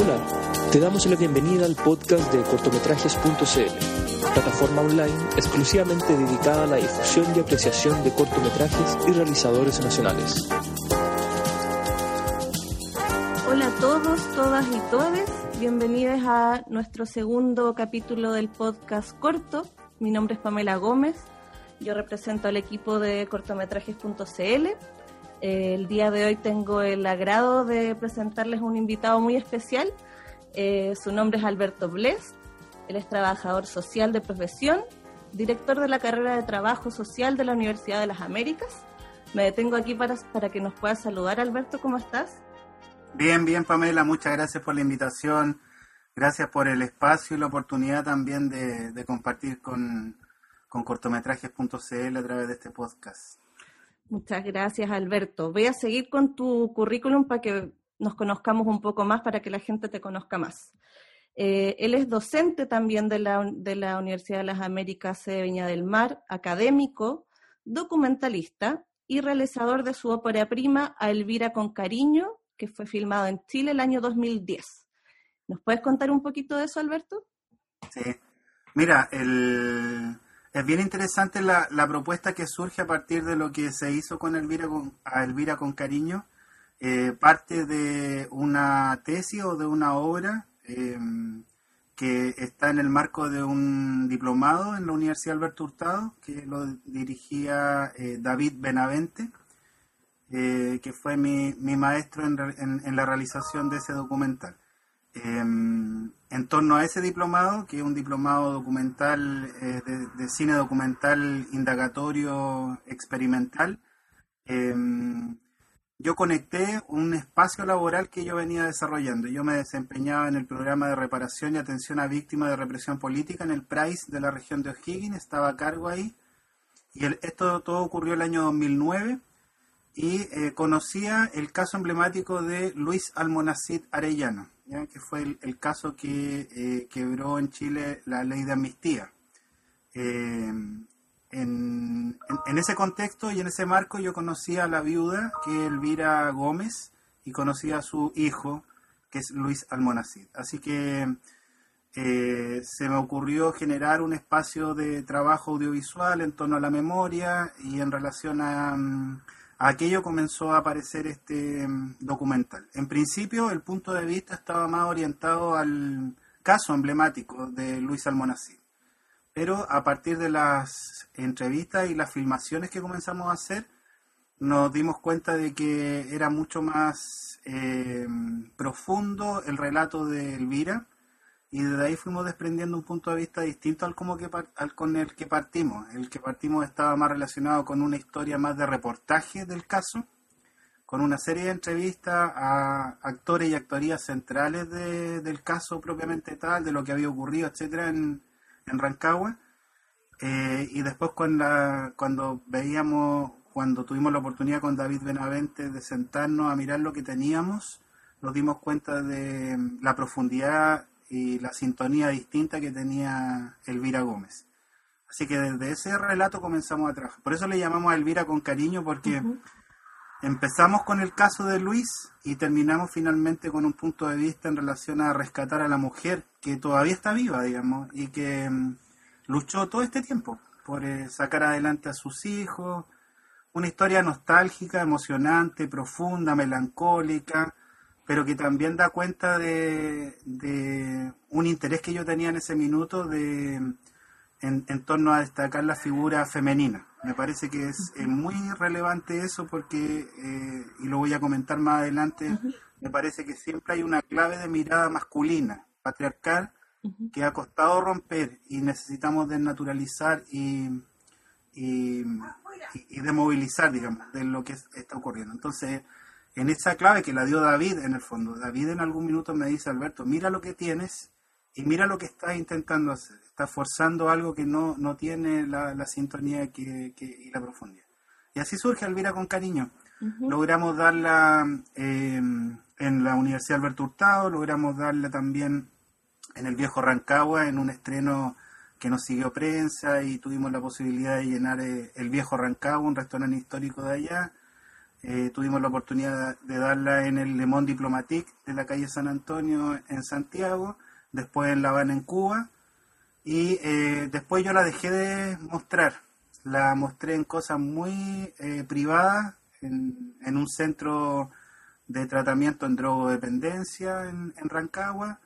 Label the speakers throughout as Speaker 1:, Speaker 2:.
Speaker 1: Hola, te damos la bienvenida al podcast de cortometrajes.cl, plataforma online exclusivamente dedicada a la difusión y apreciación de cortometrajes y realizadores nacionales.
Speaker 2: Hola a todos, todas y todes, bienvenidos a nuestro segundo capítulo del podcast corto. Mi nombre es Pamela Gómez, yo represento al equipo de cortometrajes.cl el día de hoy tengo el agrado de presentarles un invitado muy especial. Eh, su nombre es Alberto Bles. Él es trabajador social de profesión, director de la carrera de trabajo social de la Universidad de las Américas. Me detengo aquí para, para que nos pueda saludar. Alberto, ¿cómo estás?
Speaker 3: Bien, bien, Pamela. Muchas gracias por la invitación. Gracias por el espacio y la oportunidad también de, compartir con, con cortometrajes.cl a través de este podcast.
Speaker 2: Muchas gracias, Alberto. Voy a seguir con tu currículum para que nos conozcamos un poco más, para que la gente te conozca más. Eh, él es docente también de la, de la Universidad de las Américas de Viña del Mar, académico, documentalista y realizador de su ópera prima A Elvira con Cariño, que fue filmado en Chile el año 2010. ¿Nos puedes contar un poquito de eso, Alberto?
Speaker 3: Sí. Mira, el, es bien interesante la, propuesta que surge a partir de lo que se hizo con Elvira con, a Elvira con cariño. Eh, parte de una tesis o de una obra em, que está en el marco de un diplomado en la Universidad Alberto Hurtado, que lo dirigía eh, David Benavente, eh, que fue mi, mi maestro en, en, la realización de ese documental. En torno a ese diplomado, que es un diplomado documental, eh, de, cine documental indagatorio experimental, em, yo conecté un espacio laboral que yo venía desarrollando. Yo me desempeñaba en el programa de reparación y atención a víctimas de represión política en el PRICE de la región de O'Higgins, estaba a cargo ahí. Y esto todo ocurrió el año 2009 y eh, conocía el caso emblemático de Luis Almonacid Arellano que fue el, caso que eh, quebró en Chile la ley de amnistía. Eh, en, ese contexto y en ese marco yo conocí a la viuda, que es Elvira Gómez, y conocí a su hijo, que es Luis Almonacid. Así que eh, se me ocurrió generar un espacio de trabajo audiovisual en torno a la memoria y en relación a... Mm, aquello comenzó a aparecer este mm, documental. En principio, el punto de vista estaba más orientado al caso emblemático de Luis Almonacid. Pero a partir de las entrevistas y las filmaciones que comenzamos a hacer, nos dimos cuenta de que era mucho más eh, profundo el relato de Elvira y desde ahí fuimos desprendiendo un punto de vista distinto al, como que, al con el que partimos. El que partimos estaba más relacionado con una historia más de reportaje del caso, con una serie de entrevistas a actores y actorías centrales del caso propiamente tal, de lo que había ocurrido, etcétera, en, en Rancagua. Eh, y después cuando, cuando veíamos, cuando tuvimos la oportunidad con David Benavente de sentarnos a mirar lo que teníamos, nos dimos cuenta de la profundidad y la sintonía distinta que tenía Elvira Gómez. Así que desde ese relato comenzamos a trabajar. Por eso le llamamos a Elvira con cariño, porque empezamos con el caso de Luis y terminamos finalmente con un punto de vista en relación a rescatar a la mujer que todavía está viva, digamos, y que mm, luchó todo este tiempo por eh, sacar adelante a sus hijos. Una historia nostálgica, emocionante, profunda, melancólica, pero que también da cuenta de, un interés que yo tenía en ese minuto de, en, torno a destacar la figura femenina. Me parece que es, muy relevante eso porque, eh, y lo voy a comentar más adelante, me parece que siempre hay una clave de mirada masculina, patriarcal, que ha costado romper y necesitamos desnaturalizar y, y, y, demovilizar, digamos, de lo que está ocurriendo. Entonces, en esa clave que la dio David en el fondo. David en algún minuto me dice, Alberto, mira lo que tienes y mira lo que estás intentando hacer. Estás forzando algo que no, no tiene la, sintonía que, y la profundidad. Y así surge Elvira con cariño. Logramos darla eh, en la Universidad Alberto Hurtado, logramos darla también en el viejo Rancagua, en un estreno que nos siguió prensa y tuvimos la posibilidad de llenar eh, el viejo Rancagua, un restaurante histórico de allá Eh, tuvimos la oportunidad de darla en el Le Monde Diplomatique de la calle San Antonio en Santiago, después en La Habana en Cuba y eh, después yo la dejé de mostrar. La mostré en cosas muy eh, privadas, en, un centro de tratamiento en drogodependencia en, en Rancagua.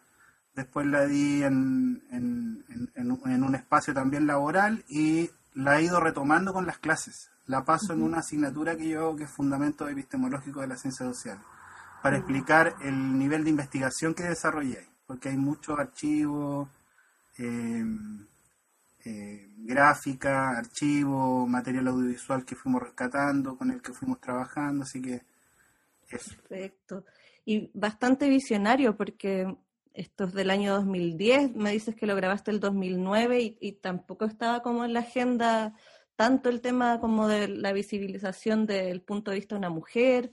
Speaker 3: Después la di en, un espacio también laboral y la he ido retomando con las clases. La paso en una asignatura que yo hago que es Fundamento Epistemológico de la Ciencia Social, para explicar el nivel de investigación que desarrollé, porque hay muchos archivos, eh, eh, gráfica, archivo, material audiovisual que fuimos rescatando, con el que fuimos trabajando, así que
Speaker 2: eso. Perfecto. Y bastante visionario porque esto es del año 2010, me dices que lo grabaste el 2009 y, y tampoco estaba como en la agenda tanto el tema como de la visibilización del punto de vista de una mujer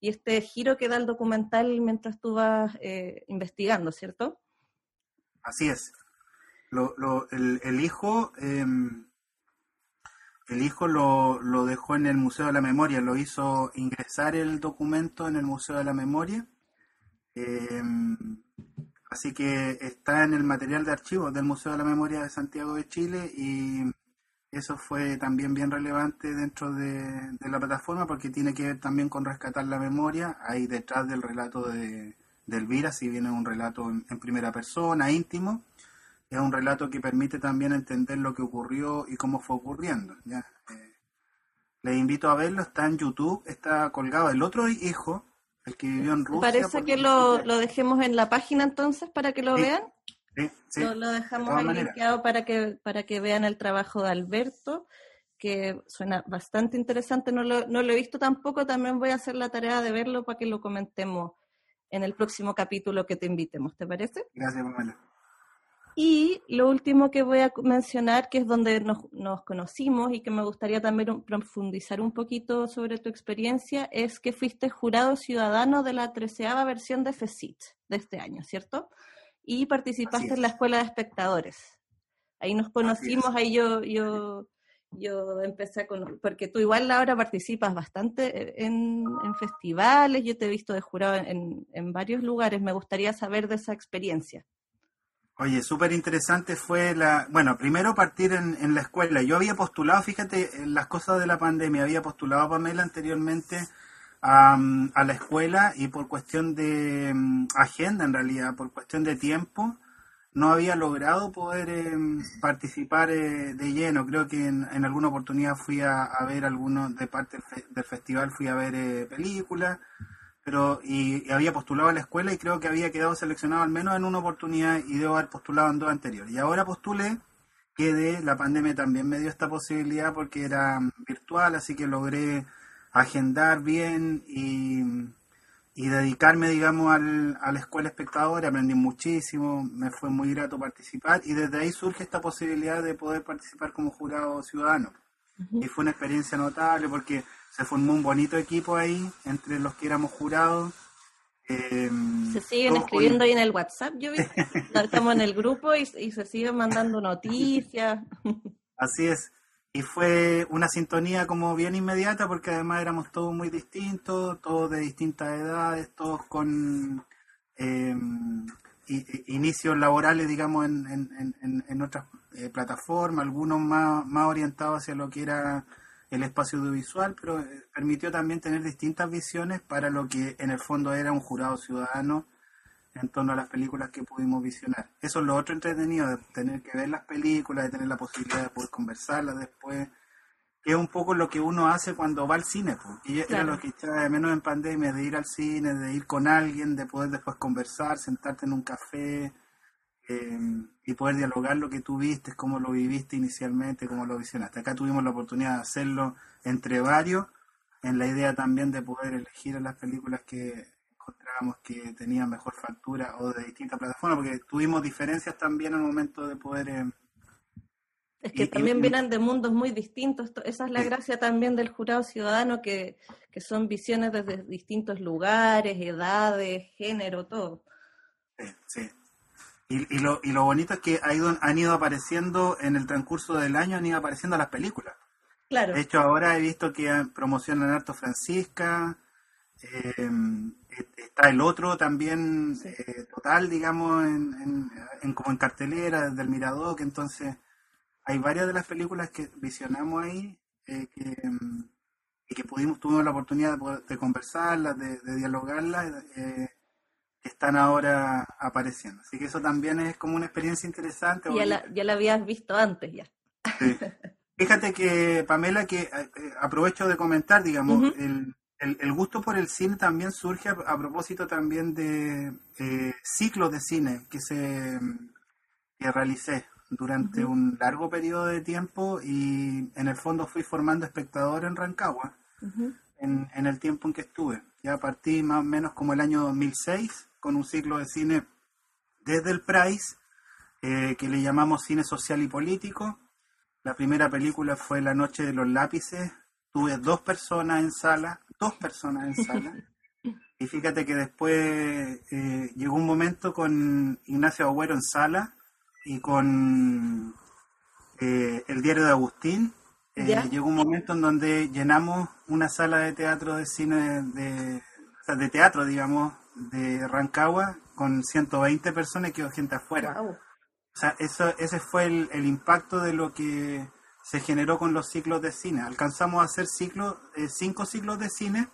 Speaker 2: y este giro que da el documental mientras tú vas eh, investigando, ¿cierto?
Speaker 3: Así es. Lo, lo, el, el, hijo, em, el hijo lo, lo, dejó en el Museo de la Memoria, lo hizo ingresar el documento en el Museo de la Memoria. Em, así que está en el material de archivos del Museo de la Memoria de Santiago de Chile y eso fue también bien relevante dentro de, la plataforma porque tiene que ver también con rescatar la memoria. Ahí detrás del relato de, Elvira, si viene un relato en, primera persona, íntimo, es un relato que permite también entender lo que ocurrió y cómo fue ocurriendo. ¿ya? Eh, les invito a verlo, está en YouTube, está colgado. El otro hijo, el que vivió en Rusia.
Speaker 2: Parece que lo, lo, dejemos en la página entonces para que lo vean. Lo, dejamos ahí limpiado para que, para que vean el trabajo de Alberto, que suena bastante interesante. No lo, no lo he visto tampoco, también voy a hacer la tarea de verlo para que lo comentemos en el próximo capítulo que te invitemos, ¿te parece?
Speaker 3: Gracias, Pamela.
Speaker 2: Y lo último que voy a mencionar, que es donde nos, nos, conocimos y que me gustaría también profundizar un poquito sobre tu experiencia, es que fuiste jurado ciudadano de la treceava versión de FECIT de este año, ¿cierto? Y participaste en la escuela de espectadores. Ahí nos conocimos, ahí yo, yo, yo empecé a conocer, porque tú igual ahora participas bastante en, festivales, yo te he visto de jurado en, en, varios lugares, me gustaría saber de esa experiencia.
Speaker 3: Oye, súper interesante fue la, bueno, primero partir en, en, la escuela. Yo había postulado, fíjate, en las cosas de la pandemia, había postulado a Pamela anteriormente a, la escuela y por cuestión de mm, agenda, en realidad, por cuestión de tiempo, no había logrado poder em, participar eh, de lleno. Creo que en, alguna oportunidad fui a, ver algunos de parte del, festival, fui a ver eh, películas, pero y, había postulado a la escuela y creo que había quedado seleccionado al menos en una oportunidad y debo haber postulado en dos anteriores. Y ahora postulé, que la pandemia también me dio esta posibilidad porque era mm, virtual, así que logré agendar bien y, dedicarme, digamos, al, a la escuela espectadora. Aprendí muchísimo, me fue muy grato participar y desde ahí surge esta posibilidad de poder participar como jurado ciudadano. Y fue una experiencia notable porque se formó un bonito equipo ahí entre los que éramos jurados.
Speaker 2: Em, se siguen escribiendo ahí en el WhatsApp, yo vi. Estamos en el grupo y, y se siguen mandando noticias.
Speaker 3: Así es. Y fue una sintonía como bien inmediata porque además éramos todos muy distintos, todos de distintas edades, todos con eh, inicios laborales, digamos, en, en, en, otras eh, plataformas, algunos más, más orientados hacia lo que era el espacio audiovisual, pero eh, permitió también tener distintas visiones para lo que en el fondo era un jurado ciudadano en torno a las películas que pudimos visionar. Eso es lo otro entretenido, de tener que ver las películas, de tener la posibilidad de poder conversarlas después, que es un poco lo que uno hace cuando va al cine, y era lo que echaba de menos en pandemia, de ir al cine, de ir con alguien, de poder después conversar, sentarte en un café eh, y poder dialogar lo que tú viste, cómo lo viviste inicialmente, cómo lo visionaste. Acá tuvimos la oportunidad de hacerlo entre varios, en la idea también de poder elegir las películas que encontrábamos que tenía mejor factura o de distintas plataformas, porque tuvimos diferencias también al momento de poder... Eh,
Speaker 2: es que también vienen de mundos muy distintos. Esa es la gracia también del jurado ciudadano, que, que son visiones desde distintos lugares, edades, género, todo.
Speaker 3: Sí. Y, y, lo, y lo bonito es que ha ido, han ido apareciendo en el transcurso del año, han ido apareciendo las películas.
Speaker 2: Claro.
Speaker 3: De hecho, ahora he visto que promocionan harto Francisca, eh, está el otro también eh, total, digamos, en, como en cartelera del Mirador, que entonces hay varias de las películas que visionamos ahí eh, que, y que pudimos, tuvimos la oportunidad de, conversarlas, de, dialogarlas, que están ahora apareciendo. Así que eso también es como una experiencia interesante.
Speaker 2: Ya la, ya la habías visto antes ya.
Speaker 3: Fíjate que, Pamela, que aprovecho de comentar, digamos, el, el, gusto por el cine también surge a, propósito también de eh, ciclos de cine que se que realicé durante un largo periodo de tiempo y en el fondo fui formando espectador en Rancagua en, en, el tiempo en que estuve. Ya partí más o menos como el año 2006 con un ciclo de cine desde el Price eh, que le llamamos cine social y político. La primera película fue La Noche de los Lápices. Tuve dos personas en sala dos personas en sala. Y fíjate que después eh, llegó un momento con Ignacio Agüero en sala y con eh, el diario de Agustín. Eh, llegó un momento en donde llenamos una sala de teatro de cine, de, de teatro, digamos, de Rancagua con 120 personas y quedó gente afuera. O sea, eso, ese fue el, el impacto de lo que se generó con los ciclos de cine. Alcanzamos a hacer ciclos, eh, cinco ciclos de cine,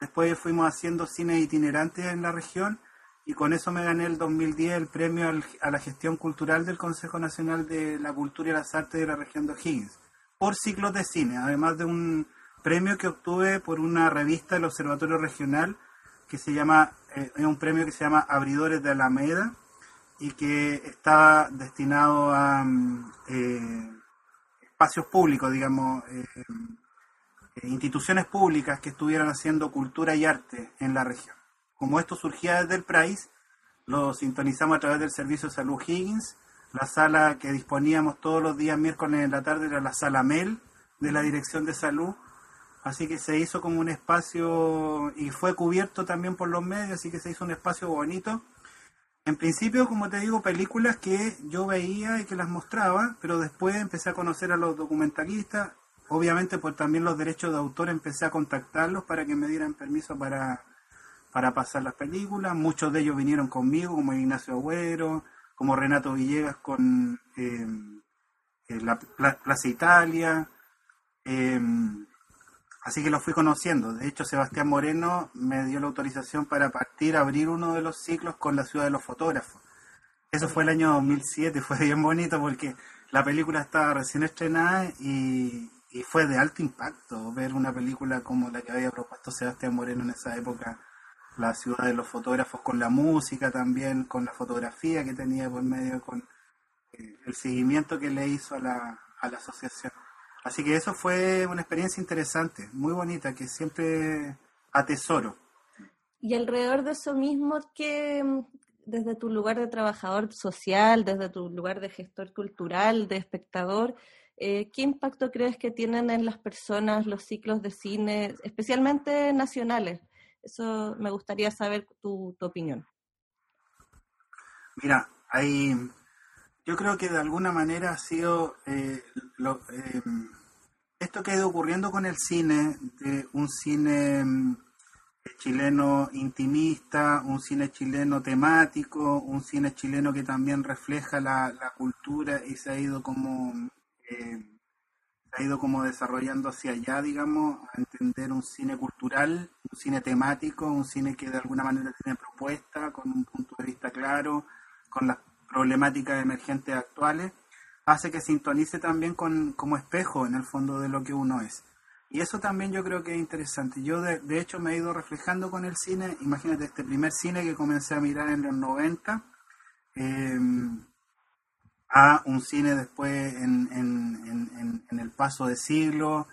Speaker 3: después fuimos haciendo cine itinerante en la región y con eso me gané el 2010 el premio a la gestión cultural del Consejo Nacional de la Cultura y las Artes de la región de O'Higgins, por ciclos de cine, además de un premio que obtuve por una revista del Observatorio Regional que se llama, eh, es un premio que se llama Abridores de Alameda y que está destinado a... Mm, eh, espacios públicos, digamos, eh, eh, instituciones públicas que estuvieran haciendo cultura y arte en la región. Como esto surgía desde el PRAIS, lo sintonizamos a través del Servicio de Salud Higgins, la sala que disponíamos todos los días miércoles en la tarde era la sala MEL de la Dirección de Salud, así que se hizo como un espacio y fue cubierto también por los medios, así que se hizo un espacio bonito en principio, como te digo, películas que yo veía y que las mostraba, pero después empecé a conocer a los documentalistas. Obviamente, por también los derechos de autor, empecé a contactarlos para que me dieran permiso para, para pasar las películas. Muchos de ellos vinieron conmigo, como Ignacio Agüero, como Renato Villegas con eh, eh, la Plaza Italia. Eh, Así que lo fui conociendo. De hecho, Sebastián Moreno me dio la autorización para partir a abrir uno de los ciclos con la ciudad de los fotógrafos. Eso fue el año 2007, fue bien bonito porque la película estaba recién estrenada y, fue de alto impacto ver una película como la que había propuesto Sebastián Moreno en esa época, la ciudad de los fotógrafos, con la música también, con la fotografía que tenía por medio, con eh, el seguimiento que le hizo a la, a la asociación. Así que eso fue una experiencia interesante, muy bonita, que siempre atesoro.
Speaker 2: Y alrededor de eso mismo, que mm, desde tu lugar de trabajador social, desde tu lugar de gestor cultural, de espectador, eh, ¿qué impacto crees que tienen en las personas los ciclos de cine, especialmente nacionales? Eso me gustaría saber tu, opinión.
Speaker 3: Mira, hay, yo creo que de alguna manera ha sido eh, lo, eh, esto que ha ido ocurriendo con el cine, de un cine mm, chileno intimista, un cine chileno temático, un cine chileno que también refleja la, cultura y se ha ido como eh, ha ido como desarrollando hacia allá, digamos, a entender un cine cultural, un cine temático, un cine que de alguna manera tiene propuesta, con un punto de vista claro, con las problemáticas emergentes actuales hace que sintonice también con, como espejo en el fondo de lo que uno es. Y eso también yo creo que es interesante. Yo de, hecho me he ido reflejando con el cine, imagínate este primer cine que comencé a mirar en los 90, eh, a un cine después en, el paso de siglo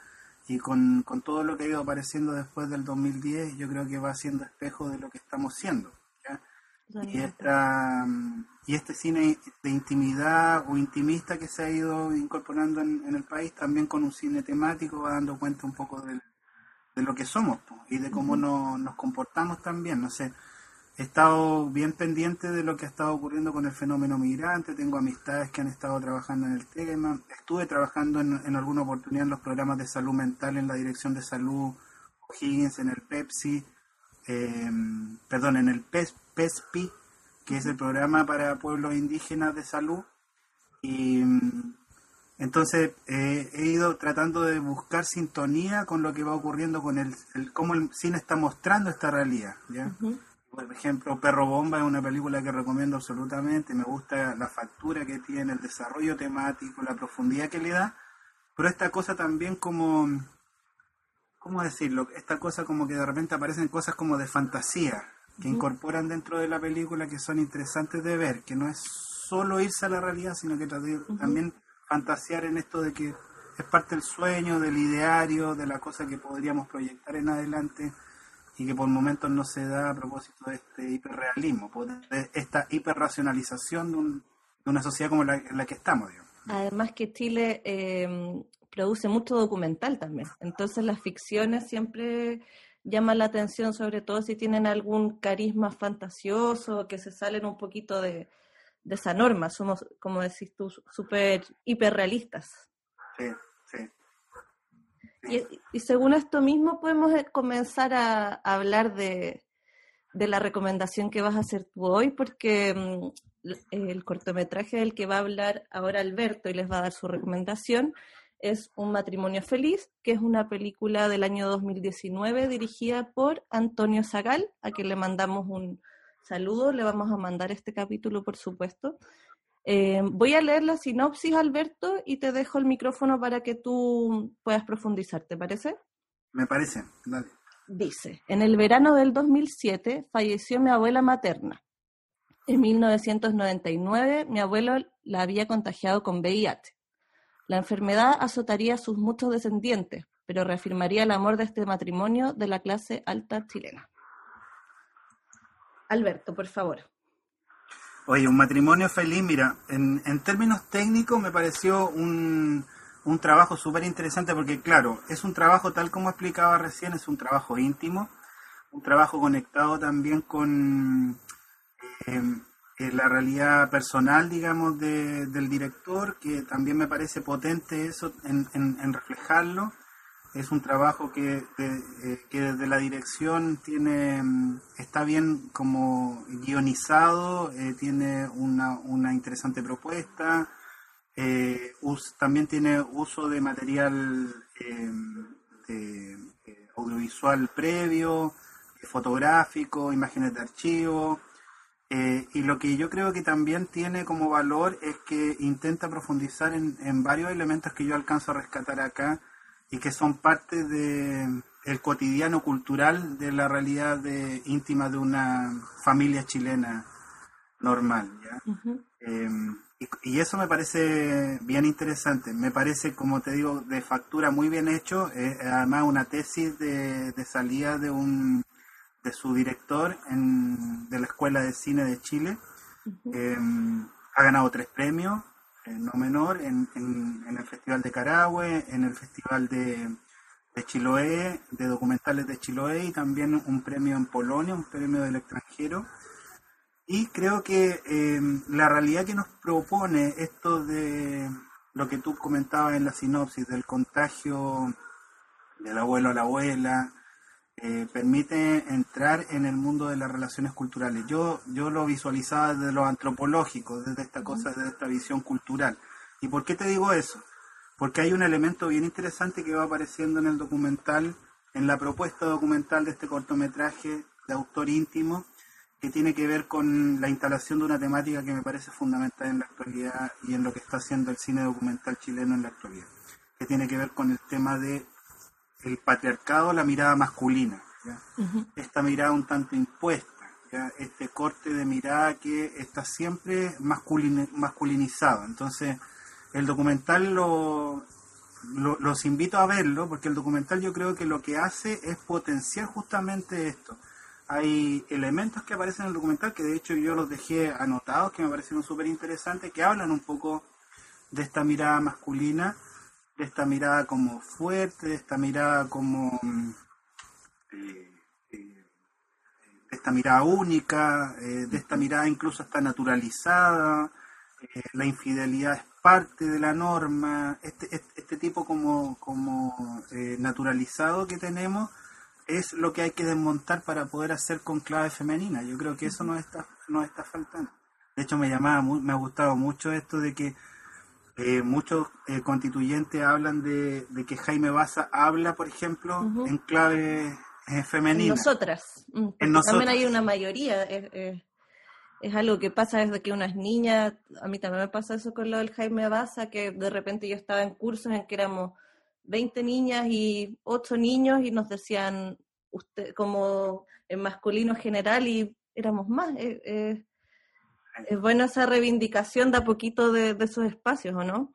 Speaker 3: y con, con, todo lo que ha ido apareciendo después del 2010, yo creo que va siendo espejo de lo que estamos siendo. Y, esta, y este cine de intimidad o intimista que se ha ido incorporando en, el país, también con un cine temático, va dando cuenta un poco de lo que somos y de cómo nos comportamos también. No sé, he estado bien pendiente de lo que ha estado ocurriendo con el fenómeno migrante, tengo amistades que han estado trabajando en el tema, estuve trabajando en, alguna oportunidad en los programas de salud mental en la Dirección de Salud O'Higgins, en el Pepsi, em, perdón, en el PESPI, que es el programa para pueblos indígenas de salud. Y entonces he ido tratando de buscar sintonía con lo que va ocurriendo con el, cómo el cine está mostrando esta realidad. ¿ya? Por ejemplo, Perro Bomba es una película que recomiendo absolutamente. Me gusta la factura que tiene, el desarrollo temático, la profundidad que le da. Pero esta cosa también como, ¿cómo decirlo? Esta cosa como que de repente aparecen cosas como de fantasía que incorporan dentro de la película que son interesantes de ver, que no es solo irse a la realidad, sino que también fantasear en esto de que es parte del sueño, del ideario, de la cosa que podríamos proyectar en adelante y que por momentos no se da a propósito de este hiperrealismo, de esta hiperracionalización de, un, de una sociedad como la, en la que estamos.
Speaker 2: Además que Chile eh, produce mucho documental también, entonces las ficciones siempre llaman la atención, sobre todo si tienen algún carisma fantasioso, que se salen un poquito de, de esa norma. Somos, como decís tú, súper hiperrealistas.
Speaker 3: Sí, sí.
Speaker 2: Y, según esto mismo podemos eh, comenzar a, hablar de, de, la recomendación que vas a hacer tú hoy, porque mm, el cortometraje del que va a hablar ahora Alberto y les va a dar su recomendación es Un matrimonio feliz, que es una película del año 2019 dirigida por Antonio Zagal, a quien le mandamos un, saludo, le vamos a mandar este capítulo, por supuesto. Eh, voy a leer la sinopsis, Alberto, y te dejo el micrófono para que tú puedas profundizar, ¿te parece?
Speaker 3: Me parece, dale.
Speaker 2: Dice, en el verano del 2007 falleció mi abuela materna. En 1999 mi abuelo la había contagiado con VIH. La enfermedad azotaría a sus muchos descendientes, pero reafirmaría el amor de este matrimonio de la clase alta chilena. Alberto, por favor.
Speaker 3: Oye, un matrimonio feliz, mira, en, términos técnicos me pareció un, un trabajo súper interesante porque, claro, es un trabajo tal como explicaba recién, es un trabajo íntimo, un trabajo conectado también con eh, eh, la realidad personal, digamos, del director, que también me parece potente eso en, en reflejarlo es un trabajo que, eh, que desde la dirección tiene mm, está bien como guionizado, eh, tiene una, una, interesante propuesta, también tiene uso de material de, audiovisual previo, fotográfico, imágenes de archivo. Y lo que yo creo que también tiene como valor es que intenta profundizar en, en varios elementos que yo alcanzo a rescatar acá, y que son parte de el cotidiano cultural de la realidad de, íntima de una familia chilena normal. Em, y, eso me parece bien interesante. Me parece, como te digo, de factura muy bien hecho. además, una tesis de, salida de un de su director en, de la Escuela de Cine de Chile. Em, ha ganado tres premios no menor en, en, el Festival de Carahue, en el Festival de, de, Chiloé, de documentales de Chiloé y también un premio en Polonia, un premio del extranjero. Y creo que em, la realidad que nos propone esto de lo que tú comentabas en la sinopsis, del contagio del abuelo a la abuela, eh, permite entrar en el mundo de las relaciones culturales. Yo, yo lo visualizaba desde lo antropológico, desde esta cosa, desde esta visión cultural. ¿Y por qué te digo eso? Porque hay un elemento bien interesante que va apareciendo en el documental, en la propuesta documental de este cortometraje de autor íntimo, que tiene que ver con la instalación de una temática que me parece fundamental en la actualidad y en lo que está haciendo el cine documental chileno en la actualidad, que tiene que ver con el tema de el patriarcado, la mirada masculina, esta mirada un tanto impuesta, este corte de mirada que está siempre masculinizado. Entonces, el documental lo, los invito a verlo, porque el documental yo creo que lo que hace es potenciar justamente esto. Hay elementos que aparecen en el documental que de hecho yo los dejé anotados, que me parecieron súper interesantes, que hablan un poco de esta mirada masculina de esta mirada como fuerte, de esta mirada como eh, eh, esta mirada única, eh, de esta mirada incluso hasta naturalizada, la infidelidad es parte de la norma, este, este, este tipo como, como naturalizado que tenemos es lo que hay que desmontar para poder hacer con clave femenina. Yo creo que eso nos está, nos está faltando. De hecho, me llamaba, me ha gustado mucho esto de que eh, muchos eh, constituyentes hablan de, que Jaime Baza habla, por ejemplo, en clave eh, femenina.
Speaker 2: En nosotras. Mm, también hay una mayoría. es algo que pasa desde que unas niñas, a mí también me pasa eso con lo del Jaime Baza, que de repente yo estaba en cursos en que éramos 20 niñas y 8 niños y nos decían usted como en masculino general y éramos más. Eh, es bueno esa reivindicación de a poquito de, esos espacios, ¿o no?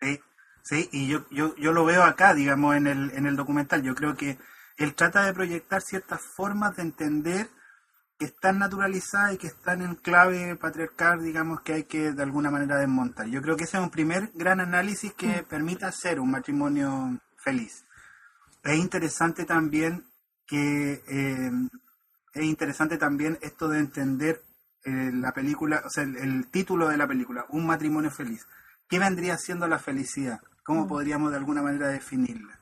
Speaker 3: Sí, sí, y yo, yo, yo lo veo acá, digamos, en el, en el documental. Yo creo que él trata de proyectar ciertas formas de entender que están naturalizadas y que están en clave patriarcal, digamos, que hay que de alguna manera desmontar. Yo creo que ese es un primer gran análisis que mm. permita hacer un matrimonio feliz. Es interesante también que eh, es interesante también esto de entender eh, la película, o sea, el, título de la película, Un matrimonio feliz. ¿Qué vendría siendo la felicidad? ¿Cómo mm. podríamos de alguna manera definirla?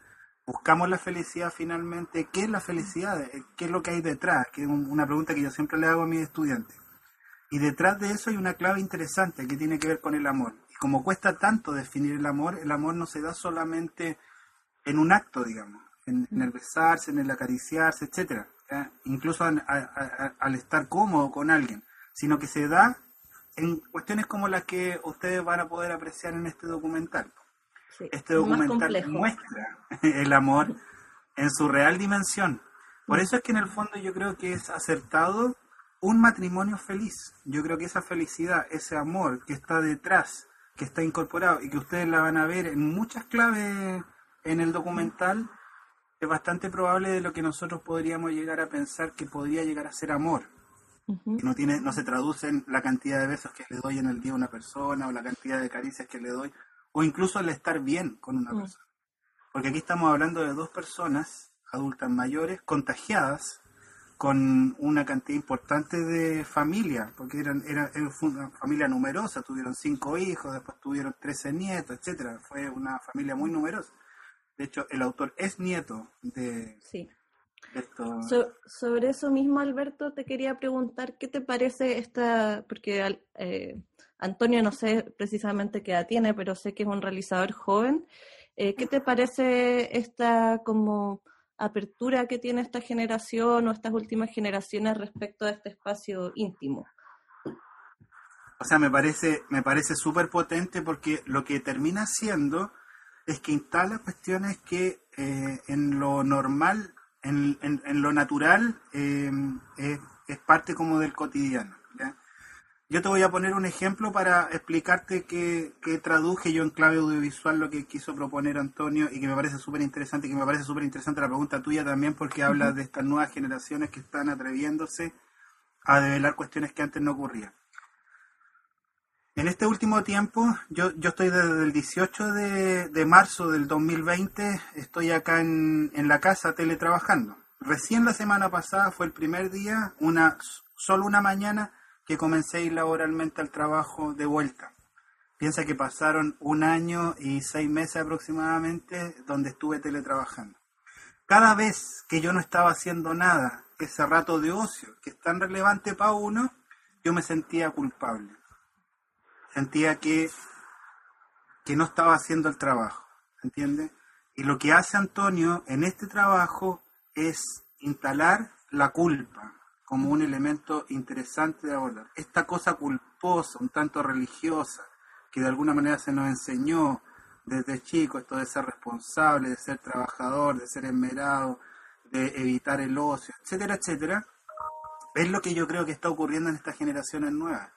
Speaker 3: ¿Buscamos la felicidad finalmente? ¿Qué es la felicidad? Eh, ¿Qué es lo que hay detrás? Que es una pregunta que yo siempre le hago a mis estudiantes. Y detrás de eso hay una clave interesante que tiene que ver con el amor. Y como cuesta tanto definir el amor, el amor no se da solamente en un acto, digamos, en, el besarse, en el acariciarse, etcétera. Incluso al estar cómodo con alguien sino que se da en cuestiones como las que ustedes van a poder apreciar en este documental. este documental muestra el amor en su real dimensión. Por eso es que en el fondo yo creo que es acertado un matrimonio feliz. Yo creo que esa felicidad, ese amor que está detrás, que está incorporado y que ustedes la van a ver en muchas claves en el documental, es bastante probable de lo que nosotros podríamos llegar a pensar que podría llegar a ser amor no tiene no se traduce en la cantidad de besos que le doy en el día a una persona o la cantidad de caricias que le doy o incluso el estar bien con una mm. persona. Porque aquí estamos hablando de dos personas adultas mayores contagiadas con una cantidad importante de familia, porque eran, era, una familia numerosa, tuvieron cinco hijos, después tuvieron trece nietos, etcétera. Fue una familia muy numerosa. De hecho, el autor es nieto de,
Speaker 2: sí sobre eso mismo, Alberto, te quería preguntar, ¿qué te parece esta, porque eh, Antonio no sé precisamente qué edad tiene, pero sé que es un realizador joven, eh, ¿qué te parece esta como apertura que tiene esta generación o estas últimas generaciones respecto a este espacio íntimo?
Speaker 3: O sea, me parece, me parece súper potente porque lo que termina siendo es que instala cuestiones que eh, en lo normal en, en, lo natural em, es, parte como del cotidiano. Yo te voy a poner un ejemplo para explicarte que, traduje yo en clave audiovisual lo que quiso proponer Antonio y que me parece súper interesante, y que me parece súper interesante la pregunta tuya también porque habla de estas nuevas generaciones que están atreviéndose a develar cuestiones que antes no ocurrían. En este último tiempo, yo, yo estoy desde el 18 de, marzo del 2020, estoy acá en, en, la casa teletrabajando. Recién la semana pasada fue el primer día, una, solo una mañana, que comencé a ir laboralmente al trabajo de vuelta. Piensa que pasaron un año y seis meses aproximadamente donde estuve teletrabajando. Cada vez que yo no estaba haciendo nada, ese rato de ocio, que es tan relevante para uno, yo me sentía culpable sentía que, que no estaba haciendo el trabajo, ¿entiendes? Y lo que hace Antonio en este trabajo es instalar la culpa como un elemento interesante de abordar. Esta cosa culposa, un tanto religiosa, que de alguna manera se nos enseñó desde chico, esto de ser responsable, de ser trabajador, de ser esmerado, de evitar el ocio, etcétera, etcétera, es lo que yo creo que está ocurriendo en estas generaciones nuevas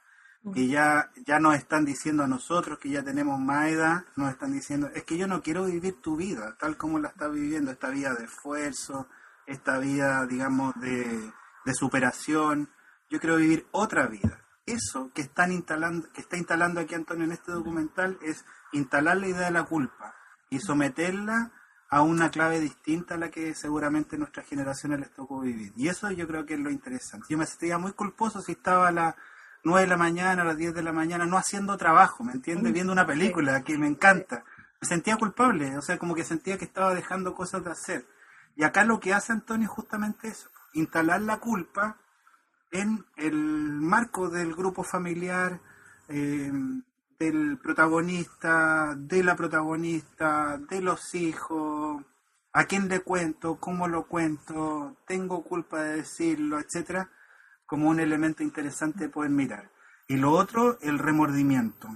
Speaker 3: que ya, ya nos están diciendo a nosotros que ya tenemos más edad, nos están diciendo, es que yo no quiero vivir tu vida tal como la estás viviendo, esta vida de esfuerzo, esta vida, digamos, de, de superación, yo quiero vivir otra vida. Eso que, están instalando, que está instalando aquí Antonio en este documental es instalar la idea de la culpa y someterla a una clave distinta a la que seguramente nuestras generaciones les tocó vivir. Y eso yo creo que es lo interesante. Yo me sentía muy culposo si estaba a las 9 de la mañana, a las 10 de la mañana, no haciendo trabajo, ¿me entiendes? Viendo una película que me encanta. Me sentía culpable, o sea, como que sentía que estaba dejando cosas de hacer. Y acá lo que hace Antonio es justamente eso, instalar la culpa en el marco del grupo familiar, eh, del protagonista, de la protagonista, de los hijos, a quién le cuento, cómo lo cuento, tengo culpa de decirlo, etcétera, como un elemento interesante de poder mirar. Y lo otro, el remordimiento,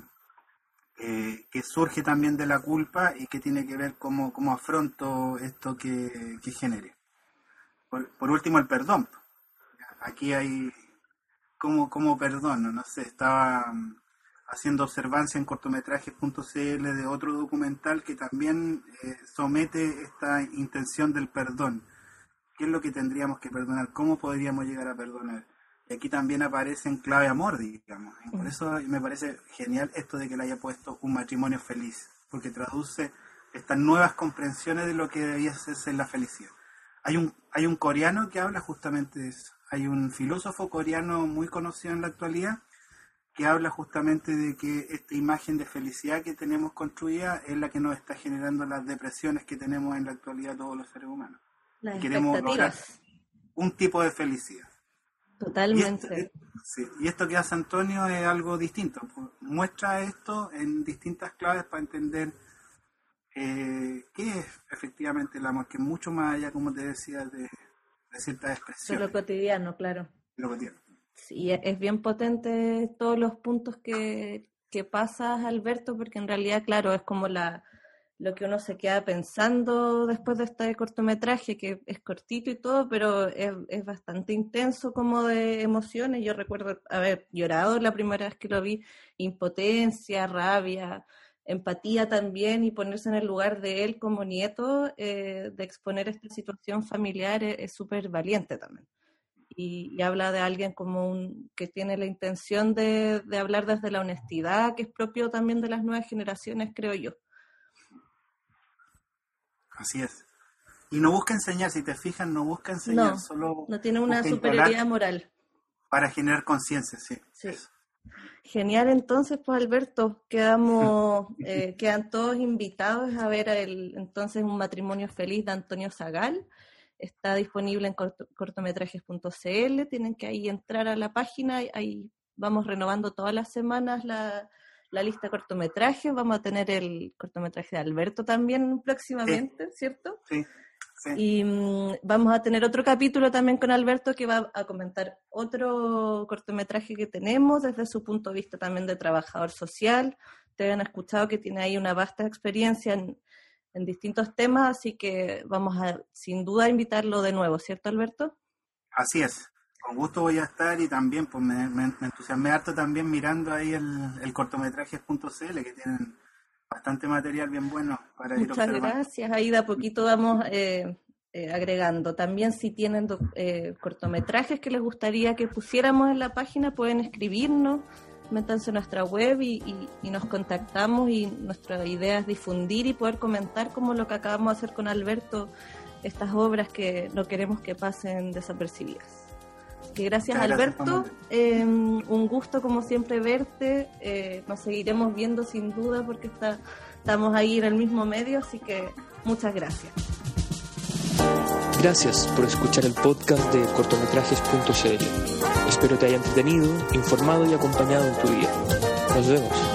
Speaker 3: eh, que surge también de la culpa y que tiene que ver cómo, cómo afronto esto que, que genere. Por, último, el perdón. Aquí hay, como, como perdono, no sé, estaba haciendo observancia en cortometrajes.cl de otro documental que también eh, somete esta intención del perdón. ¿Qué es lo que tendríamos que perdonar? ¿Cómo podríamos llegar a perdonar? Y aquí también aparece en clave amor, digamos. Y por eso me parece genial esto de que le haya puesto un matrimonio feliz, porque traduce estas nuevas comprensiones de lo que debía ser la felicidad. Hay un, hay un coreano que habla justamente de eso. Hay un filósofo coreano muy conocido en la actualidad que habla justamente de que esta imagen de felicidad que tenemos construida es la que nos está generando las depresiones que tenemos en la actualidad todos los seres humanos. queremos lograr un tipo de felicidad.
Speaker 2: Totalmente.
Speaker 3: Y esto, que hace Antonio es algo distinto. Pues, muestra esto en distintas claves para entender eh, qué es efectivamente el amor, que es mucho más allá, como te decía, de, de ciertas expresiones.
Speaker 2: De lo cotidiano, claro.
Speaker 3: Lo cotidiano.
Speaker 2: Sí, es bien potente todos los puntos que, que pasas, Alberto, porque en realidad, claro, es como la lo que uno se queda pensando después de este cortometraje, que es cortito y todo, pero es, bastante intenso como de emociones. Yo recuerdo haber llorado la primera vez que lo vi, impotencia, rabia, empatía también y ponerse en el lugar de él como nieto, eh, de exponer esta situación familiar es súper valiente también y, habla de alguien como un, que tiene la intención de, hablar desde la honestidad, que es propio también de las nuevas generaciones, creo yo.
Speaker 3: Así es. Y no busca enseñar, si te fijas, no busca enseñar,
Speaker 2: no,
Speaker 3: solo...
Speaker 2: No tiene una superioridad moral.
Speaker 3: Para generar conciencia, sí.
Speaker 2: sí. Genial, entonces, pues Alberto, quedamos, eh, quedan todos invitados a ver el, entonces un matrimonio feliz de Antonio Zagal está disponible en cortometrajes.cl, tienen que ahí entrar a la página, ahí vamos renovando todas las semanas la, lista de cortometrajes, vamos a tener el cortometraje de Alberto también próximamente, ¿cierto?
Speaker 3: Sí.
Speaker 2: Y mm, vamos a tener otro capítulo también con Alberto que va a comentar otro cortometraje que tenemos desde su punto de vista también de trabajador social. Te han escuchado que tiene ahí una vasta experiencia en, en distintos temas, así que vamos a sin duda invitarlo de nuevo, ¿cierto Alberto?
Speaker 3: Así es, con gusto voy a estar y también pues me, me, entusiasmé harto también mirando ahí el, el cortometrajes.cl que tienen bastante material bien bueno para
Speaker 2: ir Muchas gracias, ahí de a poquito vamos eh, eh, agregando. También si tienen eh, cortometrajes que les gustaría que pusiéramos en la página, pueden escribirnos métanse a nuestra web y, nos contactamos y nuestra idea es difundir y poder comentar como lo que acabamos de hacer con Alberto, estas obras que no queremos que pasen desapercibidas. Que gracias, Alberto, em, un gusto como siempre verte, eh, nos seguiremos viendo sin duda porque está, estamos ahí en el mismo medio, así que muchas gracias.
Speaker 1: Gracias por escuchar el podcast de cortometrajes.cl. Espero te haya entretenido, informado y acompañado en tu día. Nos vemos.